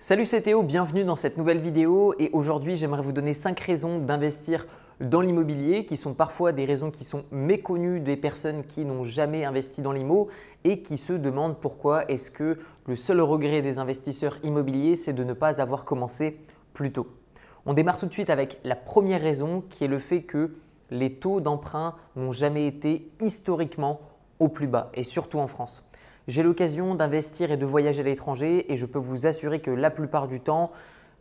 Salut c'est Théo, bienvenue dans cette nouvelle vidéo et aujourd'hui j'aimerais vous donner 5 raisons d'investir dans l'immobilier qui sont parfois des raisons qui sont méconnues des personnes qui n'ont jamais investi dans l'IMO et qui se demandent pourquoi est-ce que le seul regret des investisseurs immobiliers c'est de ne pas avoir commencé plus tôt. On démarre tout de suite avec la première raison qui est le fait que les taux d'emprunt n'ont jamais été historiquement au plus bas et surtout en France. J'ai l'occasion d'investir et de voyager à l'étranger et je peux vous assurer que la plupart du temps,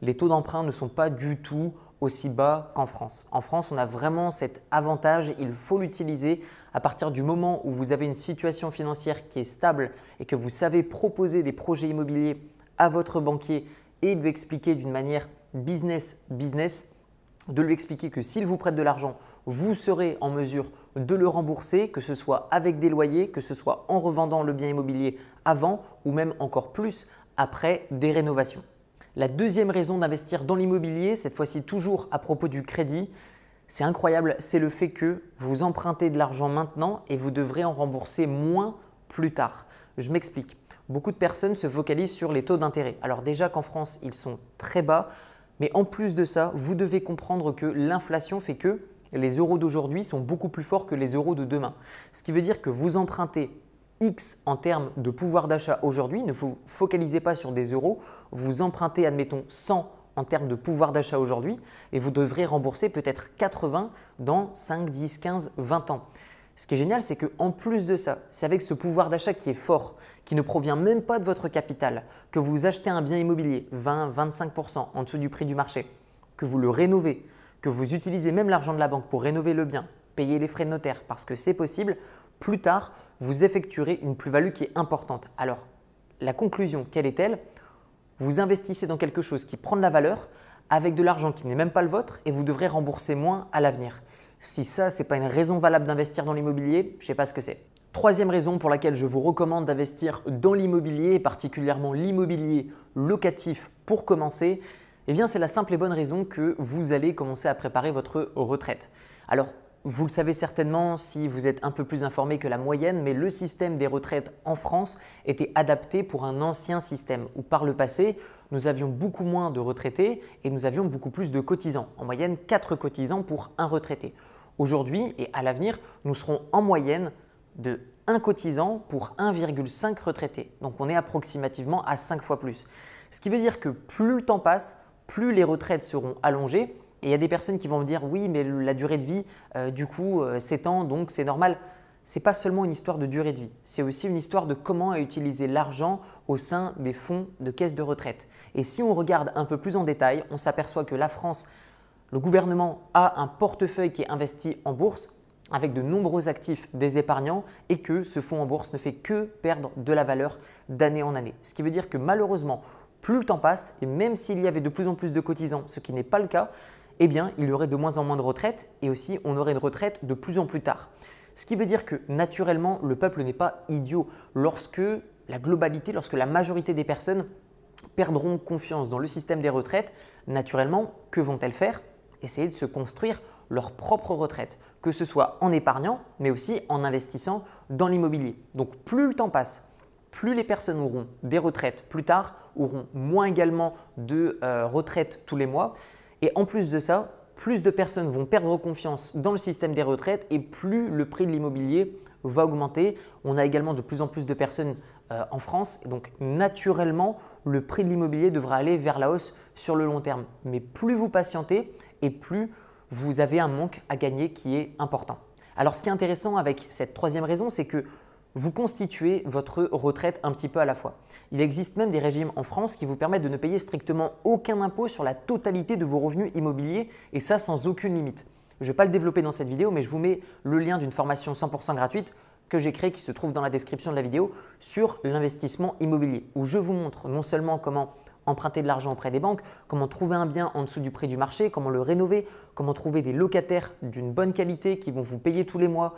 les taux d'emprunt ne sont pas du tout aussi bas qu'en France. En France, on a vraiment cet avantage, il faut l'utiliser à partir du moment où vous avez une situation financière qui est stable et que vous savez proposer des projets immobiliers à votre banquier et lui expliquer d'une manière business business, de lui expliquer que s'il vous prête de l'argent, vous serez en mesure de le rembourser, que ce soit avec des loyers, que ce soit en revendant le bien immobilier avant ou même encore plus après des rénovations. La deuxième raison d'investir dans l'immobilier, cette fois-ci toujours à propos du crédit, c'est incroyable, c'est le fait que vous empruntez de l'argent maintenant et vous devrez en rembourser moins plus tard. Je m'explique. Beaucoup de personnes se focalisent sur les taux d'intérêt. Alors déjà qu'en France, ils sont très bas, mais en plus de ça, vous devez comprendre que l'inflation fait que les euros d'aujourd'hui sont beaucoup plus forts que les euros de demain. Ce qui veut dire que vous empruntez X en termes de pouvoir d'achat aujourd'hui, ne vous focalisez pas sur des euros, vous empruntez, admettons, 100 en termes de pouvoir d'achat aujourd'hui et vous devrez rembourser peut-être 80 dans 5, 10, 15, 20 ans. Ce qui est génial, c'est qu'en plus de ça, c'est avec ce pouvoir d'achat qui est fort, qui ne provient même pas de votre capital, que vous achetez un bien immobilier 20, 25% en dessous du prix du marché, que vous le rénovez, que vous utilisez même l'argent de la banque pour rénover le bien, payer les frais de notaire parce que c'est possible, plus tard, vous effectuerez une plus-value qui est importante. Alors, la conclusion, quelle est-elle? Vous investissez dans quelque chose qui prend de la valeur avec de l'argent qui n'est même pas le vôtre et vous devrez rembourser moins à l'avenir. Si ça, ce n'est pas une raison valable d'investir dans l'immobilier, je ne sais pas ce que c'est. Troisième raison pour laquelle je vous recommande d'investir dans l'immobilier, et particulièrement l'immobilier locatif pour commencer, eh bien, c'est la simple et bonne raison que vous allez commencer à préparer votre retraite. Alors, vous le savez certainement si vous êtes un peu plus informé que la moyenne, mais le système des retraites en France était adapté pour un ancien système où par le passé, nous avions beaucoup moins de retraités et nous avions beaucoup plus de cotisants. En moyenne, 4 cotisants pour un retraité. Aujourd'hui et à l'avenir, nous serons en moyenne de 1 cotisant pour 1,5 retraités. Donc on est approximativement à 5 fois plus. Ce qui veut dire que plus le temps passe, plus les retraites seront allongées. Et il y a des personnes qui vont me dire oui, mais la durée de vie, euh, du coup, euh, s'étend, donc c'est normal. Ce n'est pas seulement une histoire de durée de vie, c'est aussi une histoire de comment utiliser l'argent au sein des fonds de caisse de retraite. Et si on regarde un peu plus en détail, on s'aperçoit que la France, le gouvernement a un portefeuille qui est investi en bourse avec de nombreux actifs des épargnants et que ce fonds en bourse ne fait que perdre de la valeur d'année en année. Ce qui veut dire que malheureusement, plus le temps passe, et même s'il y avait de plus en plus de cotisants, ce qui n'est pas le cas, eh bien, il y aurait de moins en moins de retraites et aussi on aurait une retraite de plus en plus tard. Ce qui veut dire que naturellement, le peuple n'est pas idiot lorsque la globalité, lorsque la majorité des personnes perdront confiance dans le système des retraites, naturellement, que vont-elles faire? Essayer de se construire leur propre retraite, que ce soit en épargnant, mais aussi en investissant dans l'immobilier. Donc plus le temps passe, plus les personnes auront des retraites plus tard, auront moins également de euh, retraites tous les mois. Et en plus de ça, plus de personnes vont perdre confiance dans le système des retraites et plus le prix de l'immobilier va augmenter. On a également de plus en plus de personnes euh, en France. Donc naturellement, le prix de l'immobilier devra aller vers la hausse sur le long terme. Mais plus vous patientez et plus vous avez un manque à gagner qui est important. Alors ce qui est intéressant avec cette troisième raison, c'est que vous constituez votre retraite un petit peu à la fois. Il existe même des régimes en France qui vous permettent de ne payer strictement aucun impôt sur la totalité de vos revenus immobiliers et ça sans aucune limite. Je ne vais pas le développer dans cette vidéo, mais je vous mets le lien d'une formation 100% gratuite que j'ai créée qui se trouve dans la description de la vidéo sur l'investissement immobilier où je vous montre non seulement comment emprunter de l'argent auprès des banques, comment trouver un bien en dessous du prix du marché, comment le rénover, comment trouver des locataires d'une bonne qualité qui vont vous payer tous les mois,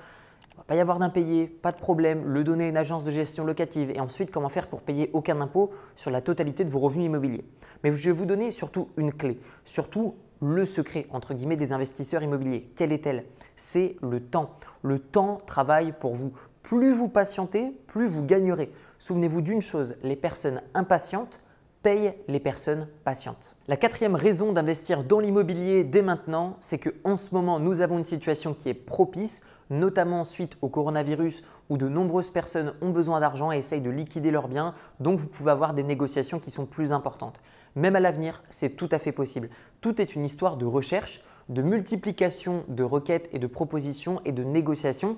pas y avoir d'impayé, pas de problème, le donner à une agence de gestion locative et ensuite comment faire pour payer aucun impôt sur la totalité de vos revenus immobiliers. Mais je vais vous donner surtout une clé, surtout le secret entre guillemets des investisseurs immobiliers. Quelle est-elle? C'est le temps. Le temps travaille pour vous. Plus vous patientez, plus vous gagnerez. Souvenez-vous d'une chose, les personnes impatientes paye les personnes patientes. La quatrième raison d'investir dans l'immobilier dès maintenant, c'est qu'en ce moment, nous avons une situation qui est propice, notamment suite au coronavirus où de nombreuses personnes ont besoin d'argent et essayent de liquider leurs biens, donc vous pouvez avoir des négociations qui sont plus importantes. Même à l'avenir, c'est tout à fait possible. Tout est une histoire de recherche, de multiplication de requêtes et de propositions et de négociations,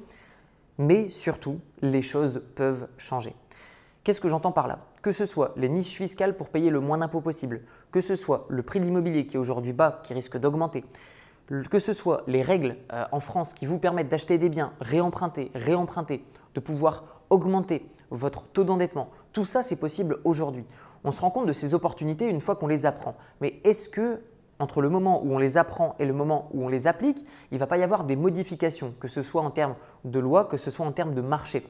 mais surtout, les choses peuvent changer. Qu'est-ce que j'entends par là? Que ce soit les niches fiscales pour payer le moins d'impôts possible, que ce soit le prix de l'immobilier qui est aujourd'hui bas, qui risque d'augmenter, que ce soit les règles euh, en France qui vous permettent d'acheter des biens, réemprunter, réemprunter, de pouvoir augmenter votre taux d'endettement, tout ça c'est possible aujourd'hui. On se rend compte de ces opportunités une fois qu'on les apprend. Mais est-ce que entre le moment où on les apprend et le moment où on les applique, il ne va pas y avoir des modifications, que ce soit en termes de loi, que ce soit en termes de marché?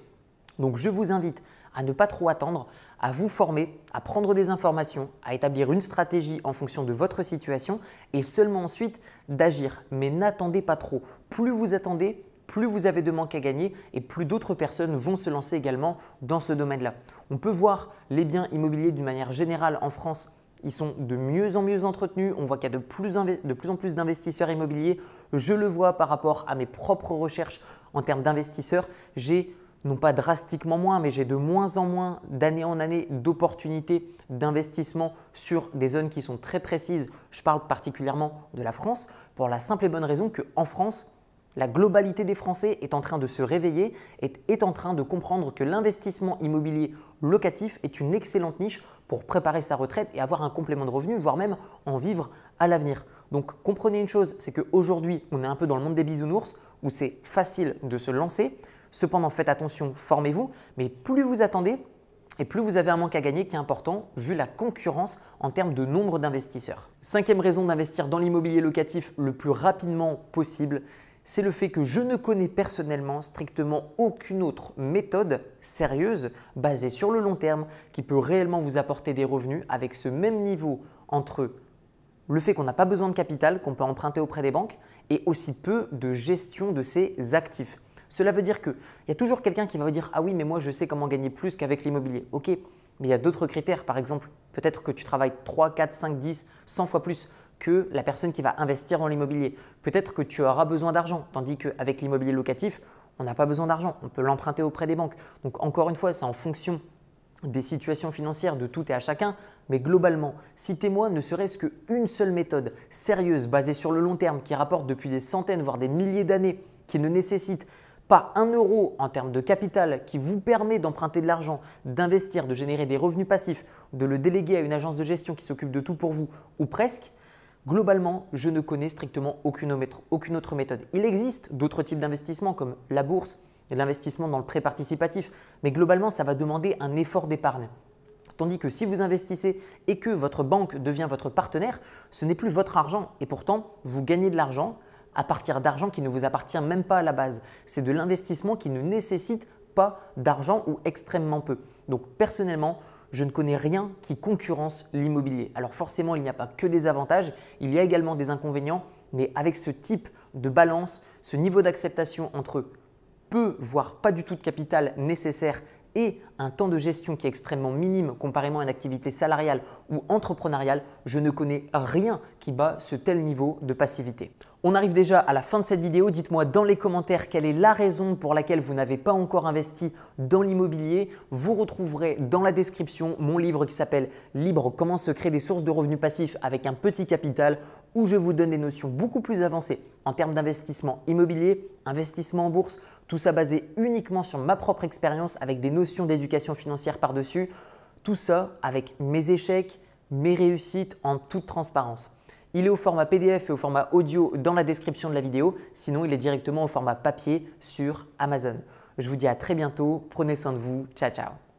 Donc je vous invite à ne pas trop attendre, à vous former, à prendre des informations, à établir une stratégie en fonction de votre situation et seulement ensuite d'agir. Mais n'attendez pas trop. Plus vous attendez, plus vous avez de manque à gagner et plus d'autres personnes vont se lancer également dans ce domaine-là. On peut voir les biens immobiliers d'une manière générale en France ils sont de mieux en mieux entretenus. On voit qu'il y a de plus, en plus d'investisseurs immobiliers. Je le vois par rapport à mes propres recherches en termes d'investisseurs. J'ai non pas drastiquement moins, mais j'ai de moins en moins d'année en année d'opportunités d'investissement sur des zones qui sont très précises. Je parle particulièrement de la France pour la simple et bonne raison qu'en France, la globalité des Français est en train de se réveiller et est en train de comprendre que l'investissement immobilier locatif est une excellente niche pour préparer sa retraite et avoir un complément de revenu, voire même en vivre à l'avenir. Donc comprenez une chose, c'est qu'aujourd'hui, on est un peu dans le monde des bisounours où c'est facile de se lancer. Cependant, faites attention, formez-vous, mais plus vous attendez, et plus vous avez un manque à gagner qui est important vu la concurrence en termes de nombre d'investisseurs. Cinquième raison d'investir dans l'immobilier locatif le plus rapidement possible, c'est le fait que je ne connais personnellement strictement aucune autre méthode sérieuse basée sur le long terme qui peut réellement vous apporter des revenus avec ce même niveau entre le fait qu'on n'a pas besoin de capital, qu'on peut emprunter auprès des banques et aussi peu de gestion de ses actifs. Cela veut dire qu'il y a toujours quelqu'un qui va vous dire Ah oui, mais moi je sais comment gagner plus qu'avec l'immobilier. Ok, mais il y a d'autres critères. Par exemple, peut-être que tu travailles 3, 4, 5, 10, 100 fois plus que la personne qui va investir dans l'immobilier. Peut-être que tu auras besoin d'argent, tandis qu'avec l'immobilier locatif, on n'a pas besoin d'argent, on peut l'emprunter auprès des banques. Donc encore une fois, c'est en fonction des situations financières de tout et à chacun, mais globalement, citez-moi ne serait-ce qu'une seule méthode sérieuse basée sur le long terme qui rapporte depuis des centaines, voire des milliers d'années, qui ne nécessite pas un euro en termes de capital qui vous permet d'emprunter de l'argent, d'investir, de générer des revenus passifs, de le déléguer à une agence de gestion qui s'occupe de tout pour vous, ou presque, Globalement, je ne connais strictement aucune autre méthode. Il existe d'autres types d'investissements comme la bourse et l'investissement dans le prêt participatif, mais globalement, ça va demander un effort d'épargne. Tandis que si vous investissez et que votre banque devient votre partenaire, ce n'est plus votre argent et pourtant, vous gagnez de l'argent à partir d'argent qui ne vous appartient même pas à la base. C'est de l'investissement qui ne nécessite pas d'argent ou extrêmement peu. Donc personnellement, je ne connais rien qui concurrence l'immobilier. Alors forcément, il n'y a pas que des avantages, il y a également des inconvénients, mais avec ce type de balance, ce niveau d'acceptation entre peu, voire pas du tout de capital nécessaire et un temps de gestion qui est extrêmement minime comparément à une activité salariale ou entrepreneuriale, je ne connais rien qui bat ce tel niveau de passivité. On arrive déjà à la fin de cette vidéo. Dites-moi dans les commentaires quelle est la raison pour laquelle vous n'avez pas encore investi dans l'immobilier. Vous retrouverez dans la description mon livre qui s'appelle Libre, comment se créer des sources de revenus passifs avec un petit capital où je vous donne des notions beaucoup plus avancées en termes d'investissement immobilier, investissement en bourse, tout ça basé uniquement sur ma propre expérience avec des notions d'éducation financière par-dessus. Tout ça avec mes échecs, mes réussites en toute transparence. Il est au format PDF et au format audio dans la description de la vidéo. Sinon, il est directement au format papier sur Amazon. Je vous dis à très bientôt. Prenez soin de vous. Ciao, ciao.